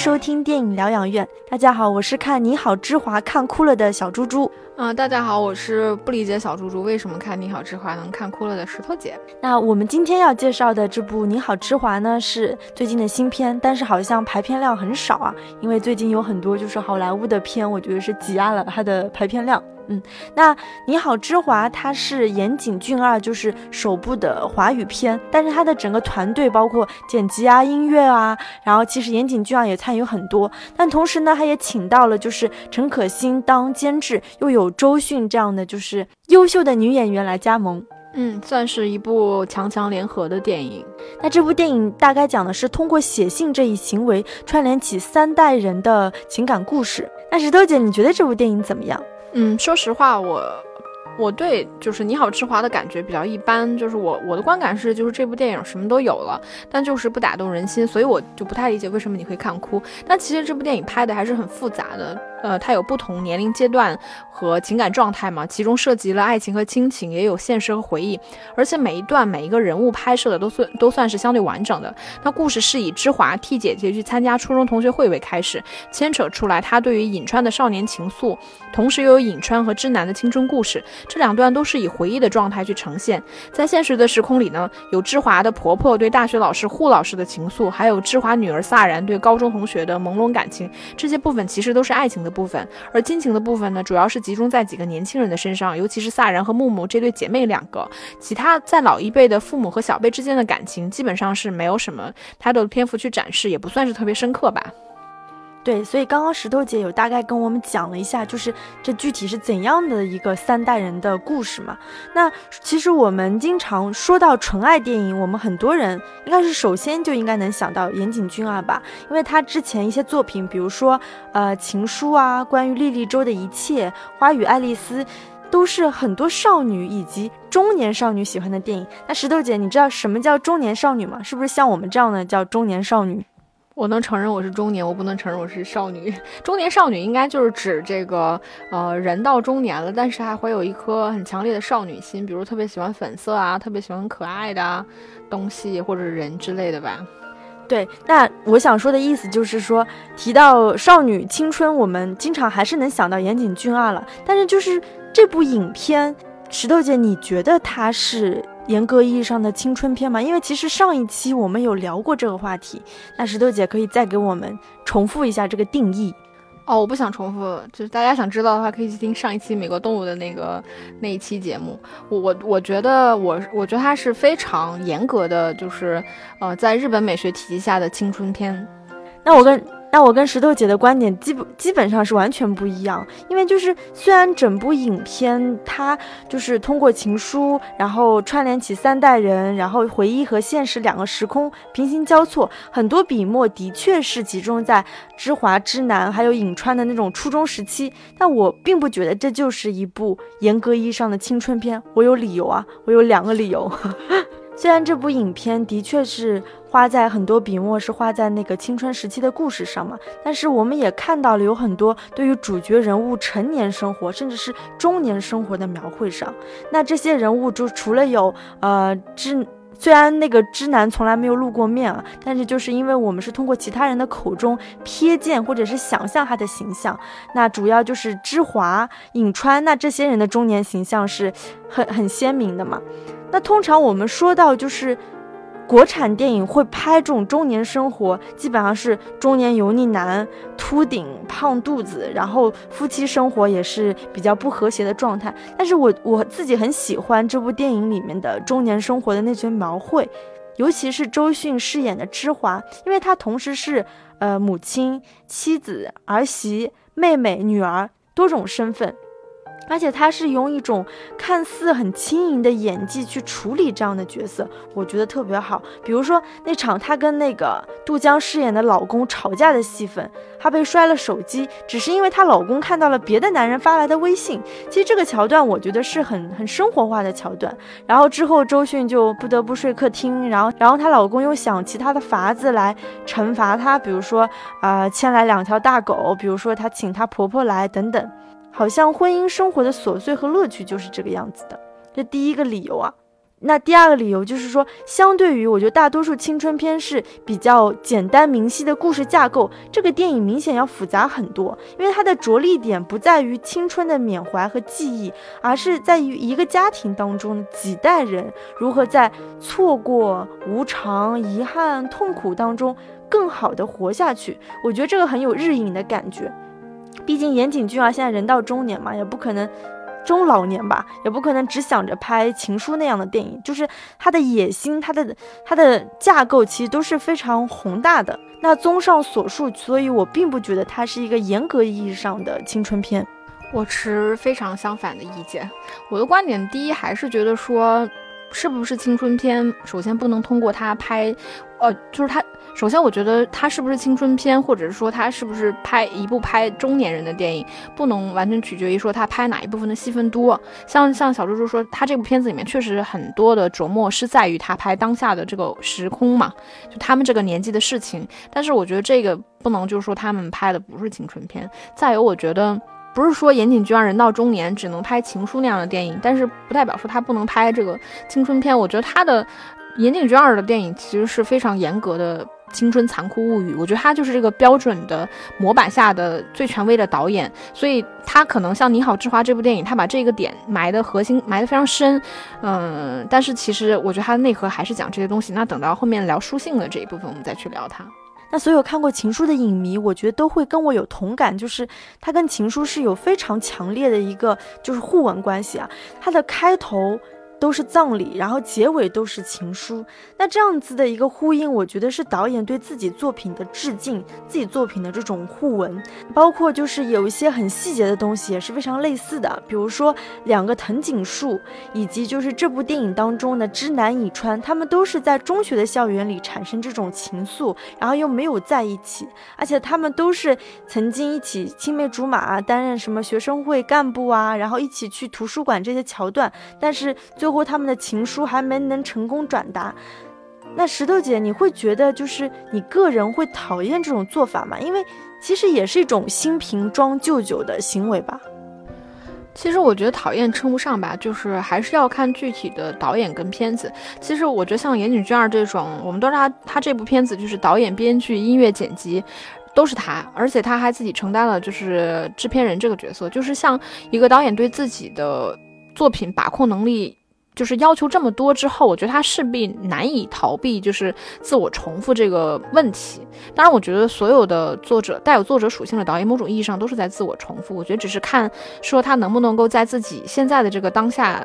收听电影疗养院。大家好，我是看《你好，之华》看哭了的小猪猪。嗯，大家好，我是不理解小猪猪为什么看《你好，之华》能看哭了的石头姐。那我们今天要介绍的这部《你好，之华》呢，是最近的新片，但是好像排片量很少啊，因为最近有很多就是好莱坞的片，我觉得是挤压了它的排片量。嗯，那你好，之华，它是岩井俊二就是首部的华语片，但是它的整个团队包括剪辑啊、音乐啊，然后其实岩井俊二也参与很多，但同时呢，他也请到了就是陈可辛当监制，又有周迅这样的就是优秀的女演员来加盟，嗯，算是一部强强联合的电影。那这部电影大概讲的是通过写信这一行为串联起三代人的情感故事。那石头姐，你觉得这部电影怎么样？嗯，说实话，我我对就是《你好，之华》的感觉比较一般，就是我我的观感是，就是这部电影什么都有了，但就是不打动人心，所以我就不太理解为什么你会看哭。但其实这部电影拍的还是很复杂的。呃，它有不同年龄阶段和情感状态嘛，其中涉及了爱情和亲情，也有现实和回忆，而且每一段每一个人物拍摄的都算都算是相对完整的。那故事是以芝华替姐姐去参加初中同学会为开始，牵扯出来她对于颍川的少年情愫，同时又有颍川和知南的青春故事，这两段都是以回忆的状态去呈现。在现实的时空里呢，有芝华的婆婆对大学老师护老师的情愫，还有芝华女儿萨然对高中同学的朦胧感情，这些部分其实都是爱情的。部分，而亲情的部分呢，主要是集中在几个年轻人的身上，尤其是萨仁和木木这对姐妹两个。其他在老一辈的父母和小辈之间的感情，基本上是没有什么太多的篇幅去展示，也不算是特别深刻吧。对，所以刚刚石头姐有大概跟我们讲了一下，就是这具体是怎样的一个三代人的故事嘛。那其实我们经常说到纯爱电影，我们很多人应该是首先就应该能想到岩井俊二吧，因为他之前一些作品，比如说呃情书啊，关于莉莉周的一切，花与爱丽丝，都是很多少女以及中年少女喜欢的电影。那石头姐，你知道什么叫中年少女吗？是不是像我们这样的叫中年少女？我能承认我是中年，我不能承认我是少女。中年少女应该就是指这个，呃，人到中年了，但是还会有一颗很强烈的少女心，比如特别喜欢粉色啊，特别喜欢可爱的东西或者人之类的吧。对，那我想说的意思就是说，提到少女青春，我们经常还是能想到岩井俊二了。但是就是这部影片，石头姐，你觉得它是？严格意义上的青春片嘛，因为其实上一期我们有聊过这个话题，那石头姐可以再给我们重复一下这个定义。哦，我不想重复，就是大家想知道的话，可以去听上一期美国动物的那个那一期节目。我我我觉得我我觉得它是非常严格的，就是呃，在日本美学体系下的青春片。那我跟。那我跟石头姐的观点基本基本上是完全不一样，因为就是虽然整部影片它就是通过情书，然后串联起三代人，然后回忆和现实两个时空平行交错，很多笔墨的确是集中在知华、知南还有颍川的那种初中时期，但我并不觉得这就是一部严格意义上的青春片。我有理由啊，我有两个理由。虽然这部影片的确是花在很多笔墨是花在那个青春时期的故事上嘛，但是我们也看到了有很多对于主角人物成年生活甚至是中年生活的描绘上。那这些人物就除了有呃之，虽然那个知男从来没有露过面啊，但是就是因为我们是通过其他人的口中瞥见或者是想象他的形象，那主要就是知华、颍川，那这些人的中年形象是很很鲜明的嘛。那通常我们说到就是国产电影会拍这种中年生活，基本上是中年油腻男、秃顶、胖肚子，然后夫妻生活也是比较不和谐的状态。但是我我自己很喜欢这部电影里面的中年生活的那些描绘，尤其是周迅饰演的芝华，因为她同时是呃母亲、妻子、儿媳、妹妹、女儿多种身份。而且他是用一种看似很轻盈的演技去处理这样的角色，我觉得特别好。比如说那场她跟那个杜江饰演的老公吵架的戏份，她被摔了手机，只是因为她老公看到了别的男人发来的微信。其实这个桥段我觉得是很很生活化的桥段。然后之后周迅就不得不睡客厅，然后然后她老公又想其他的法子来惩罚她，比如说啊牵来两条大狗，比如说她请她婆婆来等等。好像婚姻生活的琐碎和乐趣就是这个样子的，这第一个理由啊。那第二个理由就是说，相对于我觉得大多数青春片是比较简单明晰的故事架构，这个电影明显要复杂很多，因为它的着力点不在于青春的缅怀和记忆，而是在于一个家庭当中几代人如何在错过、无常、遗憾、痛苦当中更好的活下去。我觉得这个很有日影的感觉，毕竟岩井俊二现在人到中年嘛，也不可能。中老年吧，也不可能只想着拍《情书》那样的电影，就是他的野心，他的他的架构其实都是非常宏大的。那综上所述，所以我并不觉得它是一个严格意义上的青春片。我持非常相反的意见。我的观点，第一还是觉得说，是不是青春片，首先不能通过它拍，呃，就是它。首先，我觉得它是不是青春片，或者是说它是不是拍一部拍中年人的电影，不能完全取决于说他拍哪一部分的戏份多。像像小猪猪说，他这部片子里面确实很多的琢磨是在于他拍当下的这个时空嘛，就他们这个年纪的事情。但是我觉得这个不能就是说他们拍的不是青春片。再有，我觉得不是说岩井俊二人到中年只能拍情书那样的电影，但是不代表说他不能拍这个青春片。我觉得他的岩井俊二的电影其实是非常严格的。青春残酷物语，我觉得他就是这个标准的模板下的最权威的导演，所以他可能像《你好，之华》这部电影，他把这个点埋的核心埋的非常深，嗯，但是其实我觉得他的内核还是讲这些东西。那等到后面聊书信的这一部分，我们再去聊它。那所有看过《情书》的影迷，我觉得都会跟我有同感，就是他跟《情书》是有非常强烈的一个就是互文关系啊，它的开头。都是葬礼，然后结尾都是情书。那这样子的一个呼应，我觉得是导演对自己作品的致敬，自己作品的这种互文。包括就是有一些很细节的东西也是非常类似的，比如说两个藤井树，以及就是这部电影当中的知南以川，他们都是在中学的校园里产生这种情愫，然后又没有在一起，而且他们都是曾经一起青梅竹马，担任什么学生会干部啊，然后一起去图书馆这些桥段，但是最最后他们的情书还没能成功转达，那石头姐，你会觉得就是你个人会讨厌这种做法吗？因为其实也是一种新瓶装旧酒的行为吧。其实我觉得讨厌称不上吧，就是还是要看具体的导演跟片子。其实我觉得像岩井俊二这种，我们都知道他他这部片子就是导演、编剧、音乐、剪辑都是他，而且他还自己承担了就是制片人这个角色，就是像一个导演对自己的作品把控能力。就是要求这么多之后，我觉得他势必难以逃避，就是自我重复这个问题。当然，我觉得所有的作者带有作者属性的导演，某种意义上都是在自我重复。我觉得只是看说他能不能够在自己现在的这个当下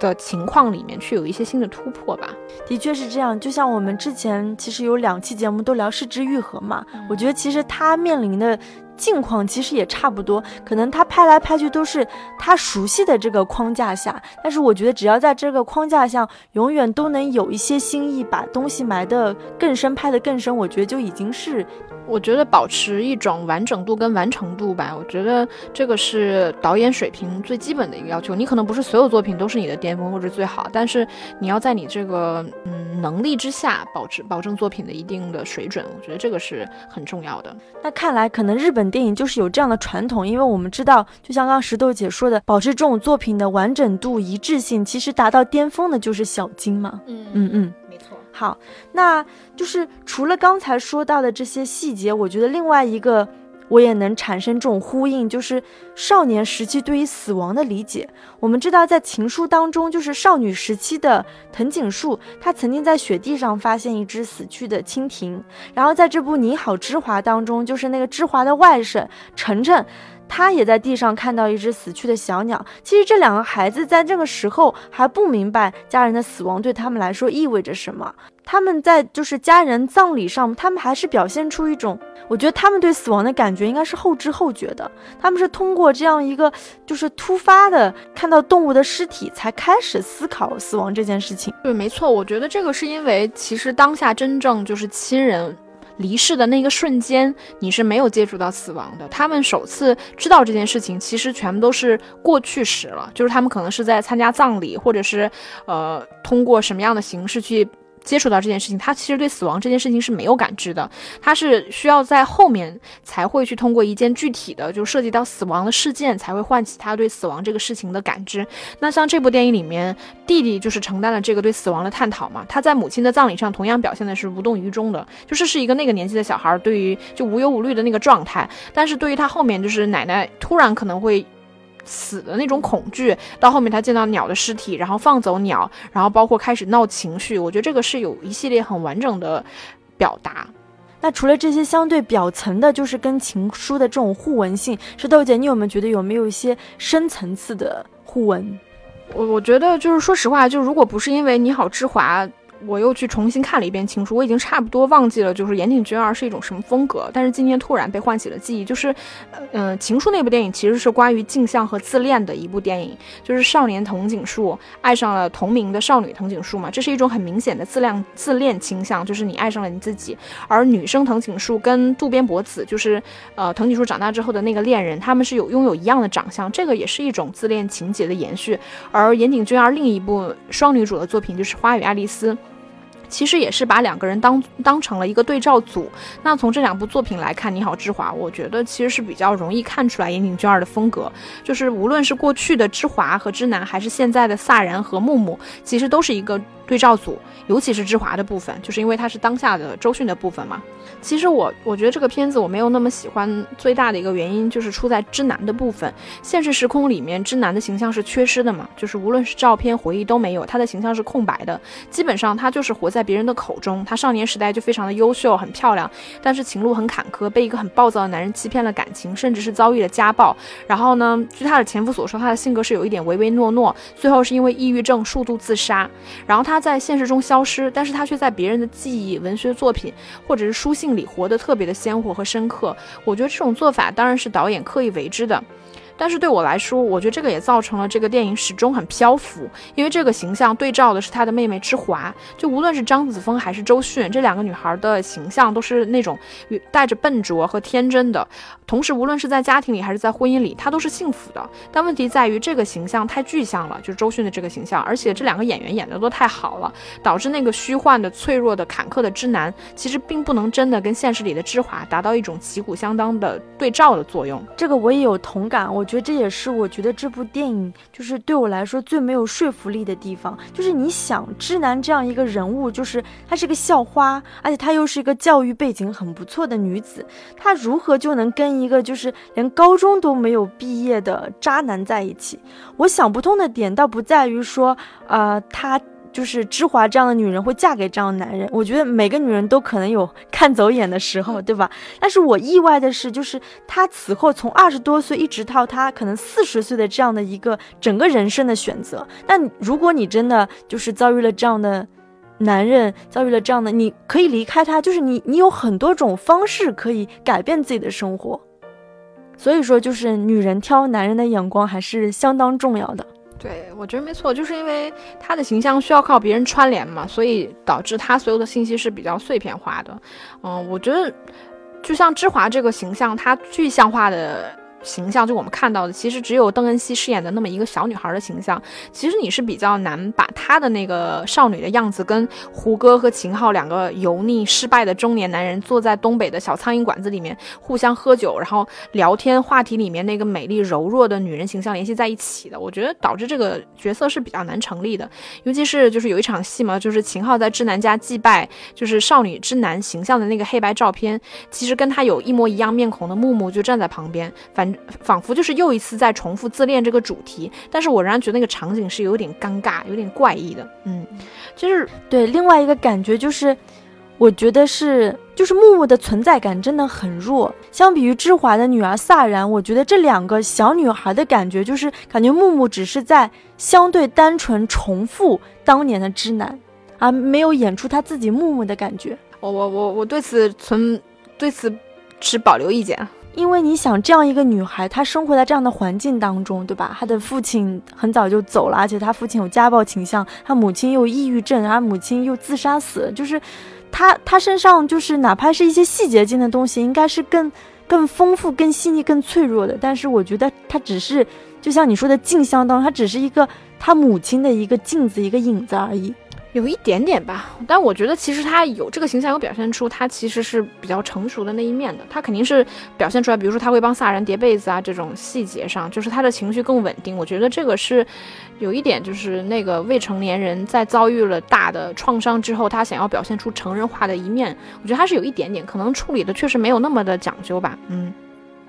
的情况里面去有一些新的突破吧。的确是这样，就像我们之前其实有两期节目都聊失之愈合嘛，我觉得其实他面临的。境况其实也差不多，可能他拍来拍去都是他熟悉的这个框架下，但是我觉得只要在这个框架下，永远都能有一些新意，把东西埋得更深，拍得更深，我觉得就已经是。我觉得保持一种完整度跟完成度吧，我觉得这个是导演水平最基本的一个要求。你可能不是所有作品都是你的巅峰或者最好，但是你要在你这个嗯能力之下保持保证作品的一定的水准，我觉得这个是很重要的。那看来可能日本电影就是有这样的传统，因为我们知道，就像刚刚石头姐说的，保持这种作品的完整度一致性，其实达到巅峰的就是小金嘛。嗯嗯嗯。没错好，那就是除了刚才说到的这些细节，我觉得另外一个我也能产生这种呼应，就是少年时期对于死亡的理解。我们知道，在情书当中，就是少女时期的藤井树，她曾经在雪地上发现一只死去的蜻蜓。然后在这部《你好，之华》当中，就是那个之华的外甥晨晨。他也在地上看到一只死去的小鸟。其实这两个孩子在这个时候还不明白家人的死亡对他们来说意味着什么。他们在就是家人葬礼上，他们还是表现出一种，我觉得他们对死亡的感觉应该是后知后觉的。他们是通过这样一个就是突发的看到动物的尸体，才开始思考死亡这件事情。对，没错，我觉得这个是因为其实当下真正就是亲人。离世的那个瞬间，你是没有接触到死亡的。他们首次知道这件事情，其实全部都是过去时了。就是他们可能是在参加葬礼，或者是呃通过什么样的形式去接触到这件事情，他其实对死亡这件事情是没有感知的，他是需要在后面才会去通过一件具体的就涉及到死亡的事件，才会唤起他对死亡这个事情的感知。那像这部电影里面，弟弟就是承担了这个对死亡的探讨嘛，他在母亲的葬礼上同样表现的是无动于衷的，就是是一个那个年纪的小孩对于就无忧无虑的那个状态，但是对于他后面就是奶奶突然可能会。死的那种恐惧，到后面他见到鸟的尸体，然后放走鸟，然后包括开始闹情绪，我觉得这个是有一系列很完整的表达。那除了这些相对表层的，就是跟情书的这种互文性，是豆姐，你有没有觉得有没有一些深层次的互文？我我觉得就是说实话，就如果不是因为你好之华。我又去重新看了一遍《情书》，我已经差不多忘记了，就是岩井俊二是一种什么风格。但是今天突然被唤起了记忆，就是，嗯，《情书》那部电影其实是关于镜像和自恋的一部电影，就是少年藤井树爱上了同名的少女藤井树嘛，这是一种很明显的自恋自恋倾向，就是你爱上了你自己。而女生藤井树跟渡边博子，就是呃藤井树长大之后的那个恋人，他们是有拥有一样的长相，这个也是一种自恋情节的延续。而岩井俊二另一部双女主的作品就是《花与爱丽丝》。其实也是把两个人当当成了一个对照组。那从这两部作品来看，《你好，之华》，我觉得其实是比较容易看出来岩井俊二的风格。就是无论是过去的之华和之南，还是现在的萨然和木木，其实都是一个对照组。尤其是之华的部分，就是因为它是当下的周迅的部分嘛。其实我我觉得这个片子我没有那么喜欢，最大的一个原因就是出在之南的部分。现实时空里面，之南的形象是缺失的嘛，就是无论是照片、回忆都没有，他的形象是空白的。基本上他就是活在别人的口中。他少年时代就非常的优秀、很漂亮，但是情路很坎坷，被一个很暴躁的男人欺骗了感情，甚至是遭遇了家暴。然后呢，据他的前夫所说，他的性格是有一点唯唯诺诺，最后是因为抑郁症数度自杀。然后他他在现实中消失，但是他却在别人的记忆、文学作品或者是书信。里活得特别的鲜活和深刻，我觉得这种做法当然是导演刻意为之的。但是对我来说，我觉得这个也造成了这个电影始终很漂浮，因为这个形象对照的是他的妹妹之华。就无论是张子枫还是周迅这两个女孩的形象，都是那种带着笨拙和天真的。同时，无论是在家庭里还是在婚姻里，她都是幸福的。但问题在于这个形象太具象了，就是周迅的这个形象，而且这两个演员演的都太好了，导致那个虚幻的、脆弱的、坎坷的之男，其实并不能真的跟现实里的之华达到一种旗鼓相当的对照的作用。这个我也有同感，我。我觉得这也是我觉得这部电影就是对我来说最没有说服力的地方。就是你想，知南这样一个人物，就是她是个校花，而且她又是一个教育背景很不错的女子，她如何就能跟一个就是连高中都没有毕业的渣男在一起？我想不通的点倒不在于说，呃，她。就是芝华这样的女人会嫁给这样的男人，我觉得每个女人都可能有 看走眼的时候，对吧？但是我意外的是，就是她此后从二十多岁一直到她可能四十岁的这样的一个整个人生的选择。那如果你真的就是遭遇了这样的男人，遭遇了这样的，你可以离开他，就是你你有很多种方式可以改变自己的生活。所以说，就是女人挑男人的眼光还是相当重要的。对，我觉得没错，就是因为他的形象需要靠别人串联嘛，所以导致他所有的信息是比较碎片化的。嗯，我觉得就像芝华这个形象，他具象化的。形象就我们看到的，其实只有邓恩熙饰演的那么一个小女孩的形象。其实你是比较难把她的那个少女的样子跟胡歌和秦昊两个油腻失败的中年男人坐在东北的小苍蝇馆子里面互相喝酒，然后聊天话题里面那个美丽柔弱的女人形象联系在一起的。我觉得导致这个角色是比较难成立的。尤其是就是有一场戏嘛，就是秦昊在之南家祭拜，就是少女之男形象的那个黑白照片，其实跟他有一模一样面孔的木木就站在旁边，反。仿佛就是又一次在重复自恋这个主题，但是我仍然觉得那个场景是有点尴尬、有点怪异的。嗯，就是对另外一个感觉就是，我觉得是就是木木的存在感真的很弱，相比于芝华的女儿萨然，我觉得这两个小女孩的感觉就是感觉木木只是在相对单纯重复当年的知男，而没有演出他自己木木的感觉。我我我我对此存对此持保留意见。因为你想，这样一个女孩，她生活在这样的环境当中，对吧？她的父亲很早就走了，而且她父亲有家暴倾向，她母亲又抑郁症，她母亲又自杀死。就是，她她身上就是哪怕是一些细节性的东西，应该是更更丰富、更细腻、更脆弱的。但是我觉得她只是，就像你说的镜像当中，她只是一个她母亲的一个镜子、一个影子而已。有一点点吧，但我觉得其实他有这个形象，有表现出他其实是比较成熟的那一面的。他肯定是表现出来，比如说他会帮萨然叠被子啊，这种细节上，就是他的情绪更稳定。我觉得这个是有一点，就是那个未成年人在遭遇了大的创伤之后，他想要表现出成人化的一面，我觉得他是有一点点，可能处理的确实没有那么的讲究吧。嗯，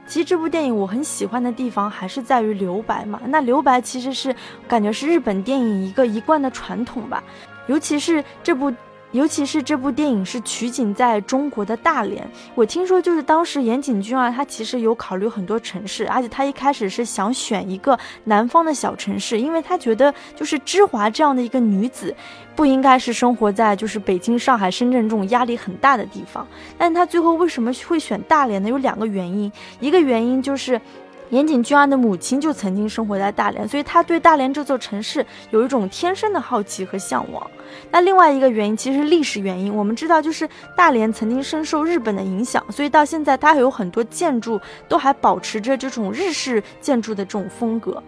其实这部电影我很喜欢的地方还是在于留白嘛。那留白其实是感觉是日本电影一个一贯的传统吧。尤其是这部，尤其是这部电影是取景在中国的大连。我听说，就是当时岩井俊二他其实有考虑很多城市，而且他一开始是想选一个南方的小城市，因为他觉得就是芝华这样的一个女子，不应该是生活在就是北京、上海、深圳这种压力很大的地方。但他最后为什么会选大连呢？有两个原因，一个原因就是。岩井俊二的母亲就曾经生活在大连，所以他对大连这座城市有一种天生的好奇和向往。那另外一个原因其实是历史原因，我们知道就是大连曾经深受日本的影响，所以到现在它还有很多建筑都还保持着这种日式建筑的这种风格。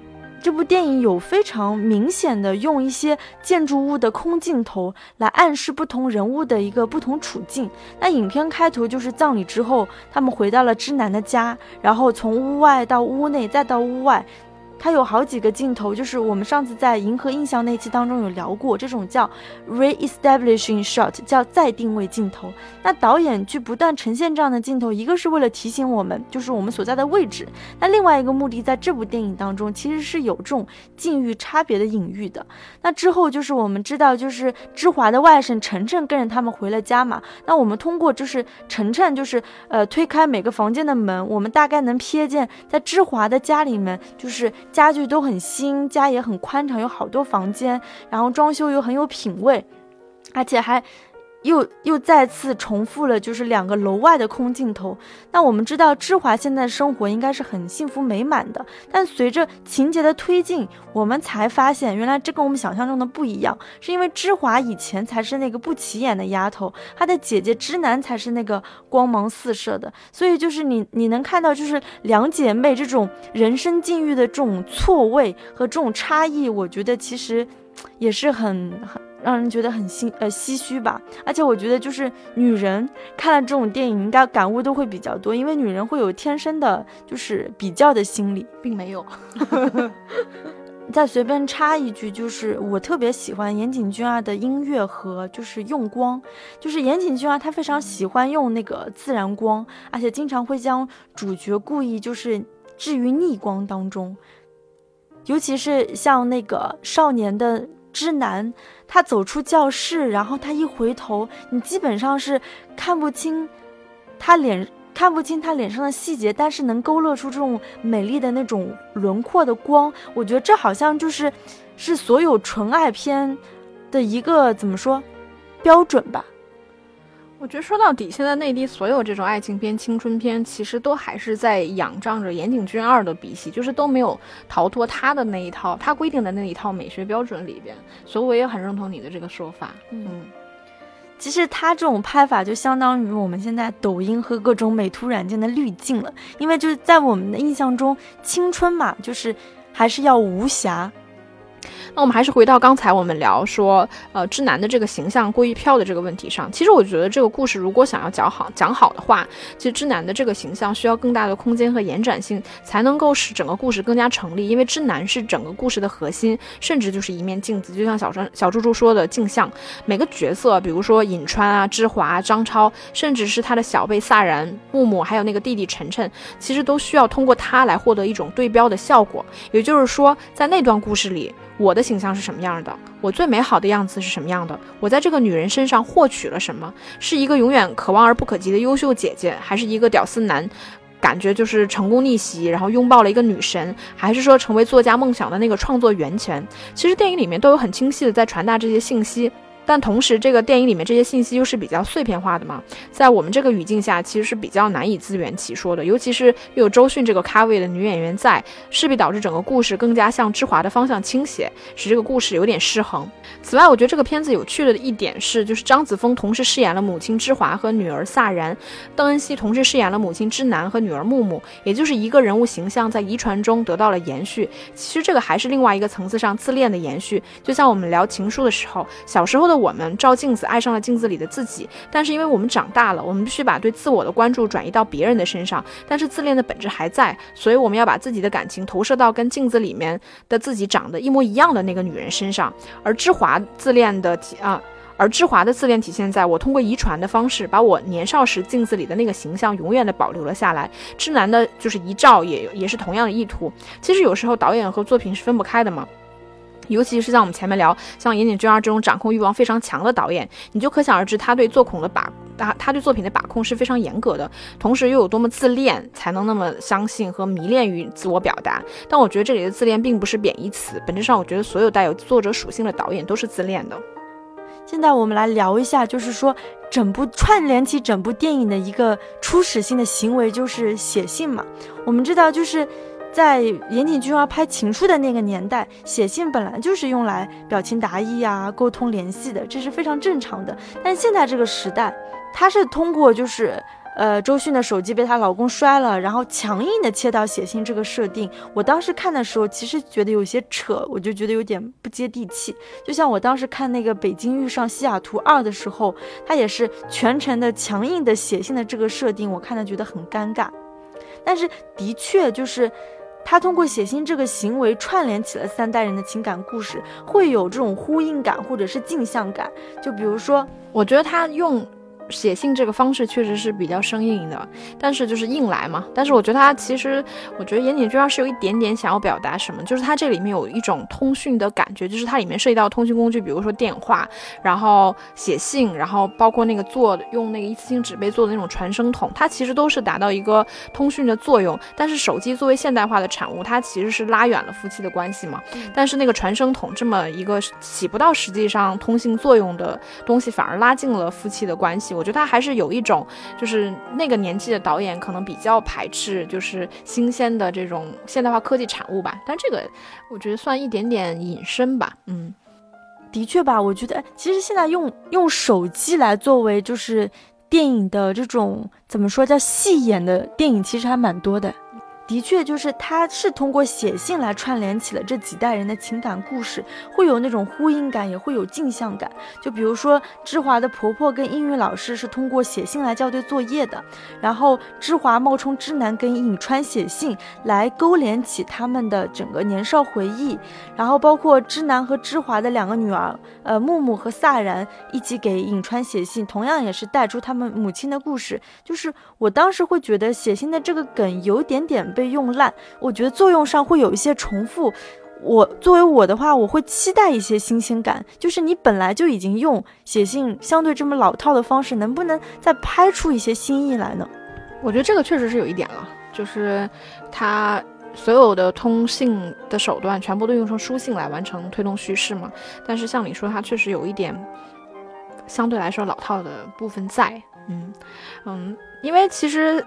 这部电影有非常明显的用一些建筑物的空镜头来暗示不同人物的一个不同处境。那影片开头就是葬礼之后，他们回到了之南的家，然后从屋外到屋内，再到屋外。它有好几个镜头，就是我们上次在《银河印象》那期当中有聊过，这种叫 re-establishing shot，叫再定位镜头。那导演去不断呈现这样的镜头，一个是为了提醒我们，就是我们所在的位置；那另外一个目的，在这部电影当中，其实是有这种境遇差别的隐喻的。那之后就是我们知道，就是芝华的外甥晨晨跟着他们回了家嘛。那我们通过就是晨晨就是呃推开每个房间的门，我们大概能瞥见在芝华的家里面就是。家具都很新，家也很宽敞，有好多房间，然后装修又很有品味，而且还。又又再次重复了，就是两个楼外的空镜头。那我们知道，芝华现在生活应该是很幸福美满的。但随着情节的推进，我们才发现，原来这跟我们想象中的不一样。是因为芝华以前才是那个不起眼的丫头，她的姐姐芝南才是那个光芒四射的。所以就是你你能看到，就是两姐妹这种人生境遇的这种错位和这种差异，我觉得其实也是很很。让人觉得很心呃唏嘘吧，而且我觉得就是女人看了这种电影，应该感悟都会比较多，因为女人会有天生的就是比较的心理，并没有。再随便插一句，就是我特别喜欢岩井俊二的音乐和就是用光，就是岩井俊二他非常喜欢用那个自然光，而且经常会将主角故意就是置于逆光当中，尤其是像那个少年的。之男，他走出教室，然后他一回头，你基本上是看不清他脸，看不清他脸上的细节，但是能勾勒出这种美丽的那种轮廓的光。我觉得这好像就是是所有纯爱片的一个怎么说标准吧。我觉得说到底，现在内地所有这种爱情片、青春片，其实都还是在仰仗着岩井俊二的笔系，就是都没有逃脱他的那一套，他规定的那一套美学标准里边。所以我也很认同你的这个说法。嗯，其实他这种拍法就相当于我们现在抖音和各种美图软件的滤镜了，因为就是在我们的印象中，青春嘛，就是还是要无瑕。那我们还是回到刚才我们聊说，呃，知南的这个形象过于飘的这个问题上。其实我觉得这个故事如果想要讲好讲好的话，其实知南的这个形象需要更大的空间和延展性，才能够使整个故事更加成立。因为知南是整个故事的核心，甚至就是一面镜子，就像小川小猪猪说的镜像。每个角色，比如说尹川啊、芝华、张超，甚至是他的小辈萨然、木木，还有那个弟弟晨晨，其实都需要通过他来获得一种对标的效果。也就是说，在那段故事里。我的形象是什么样的？我最美好的样子是什么样的？我在这个女人身上获取了什么？是一个永远可望而不可及的优秀姐姐，还是一个屌丝男？感觉就是成功逆袭，然后拥抱了一个女神，还是说成为作家梦想的那个创作源泉？其实电影里面都有很清晰的在传达这些信息。但同时，这个电影里面这些信息又是比较碎片化的嘛，在我们这个语境下，其实是比较难以自圆其说的。尤其是又有周迅这个咖位的女演员在，势必导致整个故事更加向芝华的方向倾斜，使这个故事有点失衡。此外，我觉得这个片子有趣的一点是，就是张子枫同时饰演了母亲芝华和女儿萨然，邓恩熙同时饰演了母亲芝南和女儿木木，也就是一个人物形象在遗传中得到了延续。其实这个还是另外一个层次上自恋的延续。就像我们聊情书的时候，小时候的。我们照镜子爱上了镜子里的自己，但是因为我们长大了，我们必须把对自我的关注转移到别人的身上，但是自恋的本质还在，所以我们要把自己的感情投射到跟镜子里面的自己长得一模一样的那个女人身上。而芝华自恋的体啊，而芝华的自恋体现在我通过遗传的方式，把我年少时镜子里的那个形象永远的保留了下来。之男的就是遗照，也也是同样的意图。其实有时候导演和作品是分不开的嘛。尤其是像我们前面聊，像岩井俊二这种掌控欲望非常强的导演，你就可想而知他对作控的把，他他对作品的把控是非常严格的，同时又有多么自恋，才能那么相信和迷恋于自我表达。但我觉得这里的自恋并不是贬义词，本质上我觉得所有带有作者属性的导演都是自恋的。现在我们来聊一下，就是说整部串联起整部电影的一个初始性的行为，就是写信嘛。我们知道，就是。在岩井俊二拍《情书》的那个年代，写信本来就是用来表情达意啊、沟通联系的，这是非常正常的。但现在这个时代，他是通过就是呃周迅的手机被她老公摔了，然后强硬的切到写信这个设定。我当时看的时候，其实觉得有些扯，我就觉得有点不接地气。就像我当时看那个《北京遇上西雅图二》的时候，他也是全程的强硬的写信的这个设定，我看的觉得很尴尬。但是的确就是。他通过写信这个行为串联起了三代人的情感故事，会有这种呼应感或者是镜像感。就比如说，我觉得他用。写信这个方式确实是比较生硬的，但是就是硬来嘛。但是我觉得他其实，我觉得岩井俊二是有一点点想要表达什么，就是他这里面有一种通讯的感觉，就是它里面涉及到通讯工具，比如说电话，然后写信，然后包括那个做用那个一次性纸杯做的那种传声筒，它其实都是达到一个通讯的作用。但是手机作为现代化的产物，它其实是拉远了夫妻的关系嘛。但是那个传声筒这么一个起不到实际上通信作用的东西，反而拉近了夫妻的关系。我觉得他还是有一种，就是那个年纪的导演可能比较排斥，就是新鲜的这种现代化科技产物吧。但这个我觉得算一点点隐身吧。嗯，的确吧。我觉得其实现在用用手机来作为就是电影的这种怎么说叫戏演的电影，其实还蛮多的。的确，就是他是通过写信来串联起了这几代人的情感故事，会有那种呼应感，也会有镜像感。就比如说，芝华的婆婆跟英语老师是通过写信来校对作业的，然后芝华冒充知南跟颍川写信来勾连起他们的整个年少回忆，然后包括知南和芝华的两个女儿，呃，木木和萨然一起给颍川写信，同样也是带出他们母亲的故事。就是我当时会觉得写信的这个梗有点点。被用烂，我觉得作用上会有一些重复。我作为我的话，我会期待一些新鲜感。就是你本来就已经用写信相对这么老套的方式，能不能再拍出一些新意来呢？我觉得这个确实是有一点了，就是他所有的通信的手段全部都用成书信来完成推动叙事嘛。但是像你说，它确实有一点相对来说老套的部分在。嗯嗯，因为其实。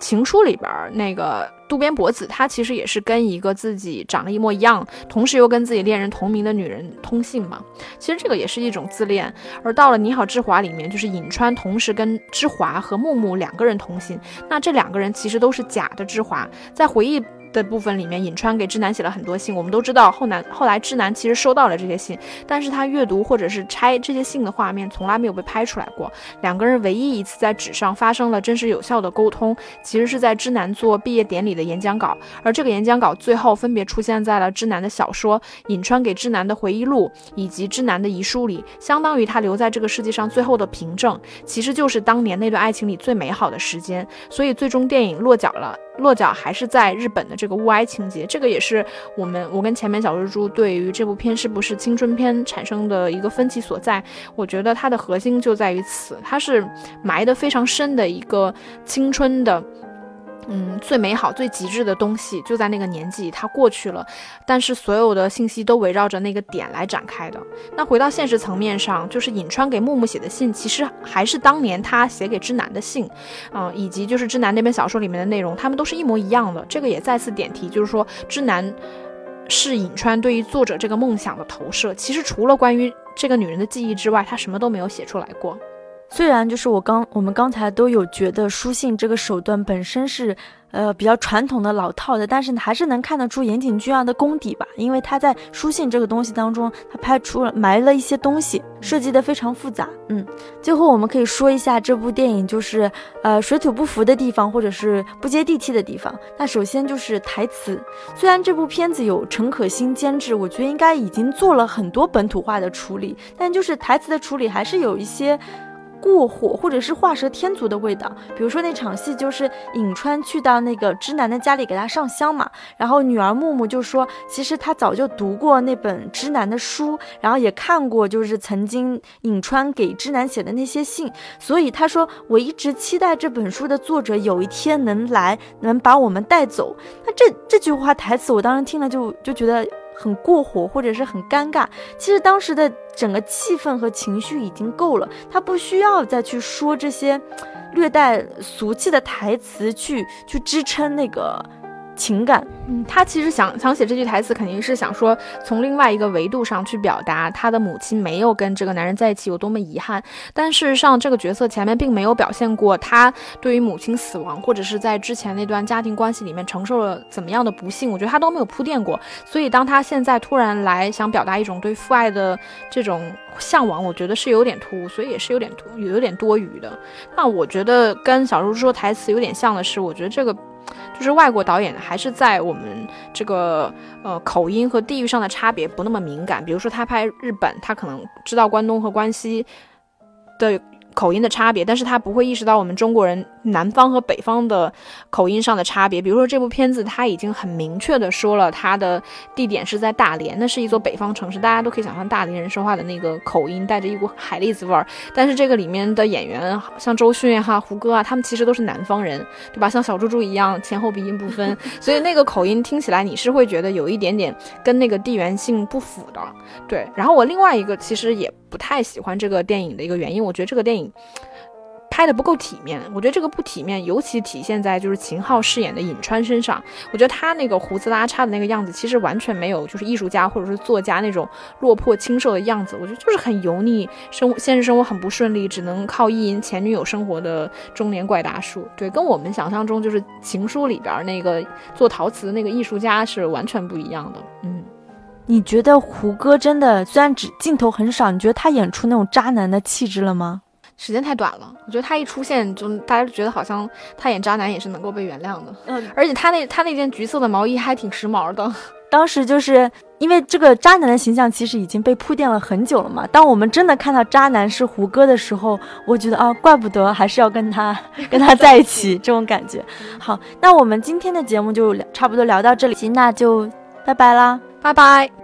情书里边那个渡边博子，他其实也是跟一个自己长得一模一样，同时又跟自己恋人同名的女人通信嘛。其实这个也是一种自恋。而到了《你好，之华》里面，就是尹川同时跟之华和木木两个人通信，那这两个人其实都是假的之华，在回忆。的部分里面，尹川给志南写了很多信。我们都知道，后南后来志南其实收到了这些信，但是他阅读或者是拆这些信的画面从来没有被拍出来过。两个人唯一一次在纸上发生了真实有效的沟通，其实是在知南做毕业典礼的演讲稿，而这个演讲稿最后分别出现在了知南的小说、尹川给志南的回忆录以及知南的遗书里，相当于他留在这个世界上最后的凭证，其实就是当年那段爱情里最美好的时间。所以最终电影落脚了。落脚还是在日本的这个物哀情节，这个也是我们我跟前面小蜘蛛对于这部片是不是青春片产生的一个分歧所在。我觉得它的核心就在于此，它是埋得非常深的一个青春的。嗯，最美好、最极致的东西就在那个年纪，它过去了，但是所有的信息都围绕着那个点来展开的。那回到现实层面上，就是尹川给木木写的信，其实还是当年他写给知南的信，嗯，以及就是知南那本小说里面的内容，他们都是一模一样的。这个也再次点题，就是说知南是尹川对于作者这个梦想的投射。其实除了关于这个女人的记忆之外，他什么都没有写出来过。虽然就是我刚我们刚才都有觉得书信这个手段本身是。呃，比较传统的老套的，但是，还是能看得出岩井俊二的功底吧，因为他在书信这个东西当中，他拍出了埋了一些东西，设计的非常复杂。嗯，最后我们可以说一下这部电影，就是呃水土不服的地方，或者是不接地气的地方。那首先就是台词，虽然这部片子有陈可辛监制，我觉得应该已经做了很多本土化的处理，但就是台词的处理还是有一些。过火或者是画蛇添足的味道，比如说那场戏就是颍川去到那个知南的家里给他上香嘛，然后女儿木木就说，其实他早就读过那本知南的书，然后也看过就是曾经颍川给知南写的那些信，所以他说我一直期待这本书的作者有一天能来，能把我们带走。那这这句话台词，我当时听了就就觉得。很过火，或者是很尴尬。其实当时的整个气氛和情绪已经够了，他不需要再去说这些略带俗气的台词去去支撑那个。情感，嗯，他其实想想写这句台词，肯定是想说从另外一个维度上去表达他的母亲没有跟这个男人在一起有多么遗憾。但事实上，这个角色前面并没有表现过他对于母亲死亡，或者是在之前那段家庭关系里面承受了怎么样的不幸，我觉得他都没有铺垫过。所以，当他现在突然来想表达一种对父爱的这种向往，我觉得是有点突兀，所以也是有点突有点多余的。那我觉得跟小猪说台词有点像的是，我觉得这个。就是外国导演还是在我们这个呃口音和地域上的差别不那么敏感，比如说他拍日本，他可能知道关东和关西的。口音的差别，但是他不会意识到我们中国人南方和北方的口音上的差别。比如说这部片子，他已经很明确的说了，他的地点是在大连，那是一座北方城市，大家都可以想象大连人说话的那个口音，带着一股海蛎子味儿。但是这个里面的演员，像周迅哈、胡歌啊，他们其实都是南方人，对吧？像小猪猪一样，前后鼻音不分，所以那个口音听起来你是会觉得有一点点跟那个地缘性不符的。对，然后我另外一个其实也。不太喜欢这个电影的一个原因，我觉得这个电影拍的不够体面。我觉得这个不体面，尤其体现在就是秦昊饰演的颍川身上。我觉得他那个胡子拉碴的那个样子，其实完全没有就是艺术家或者是作家那种落魄清瘦的样子。我觉得就是很油腻，生现实生活很不顺利，只能靠意淫前女友生活的中年怪大叔。对，跟我们想象中就是情书里边那个做陶瓷的那个艺术家是完全不一样的。嗯。你觉得胡歌真的虽然只镜头很少，你觉得他演出那种渣男的气质了吗？时间太短了，我觉得他一出现，就大家就觉得好像他演渣男也是能够被原谅的。嗯，而且他那他那件橘色的毛衣还挺时髦的。当时就是因为这个渣男的形象其实已经被铺垫了很久了嘛。当我们真的看到渣男是胡歌的时候，我觉得啊，怪不得还是要跟他 跟他在一起 这种感觉。好，那我们今天的节目就差不多聊到这里，行，那就拜拜啦，拜拜。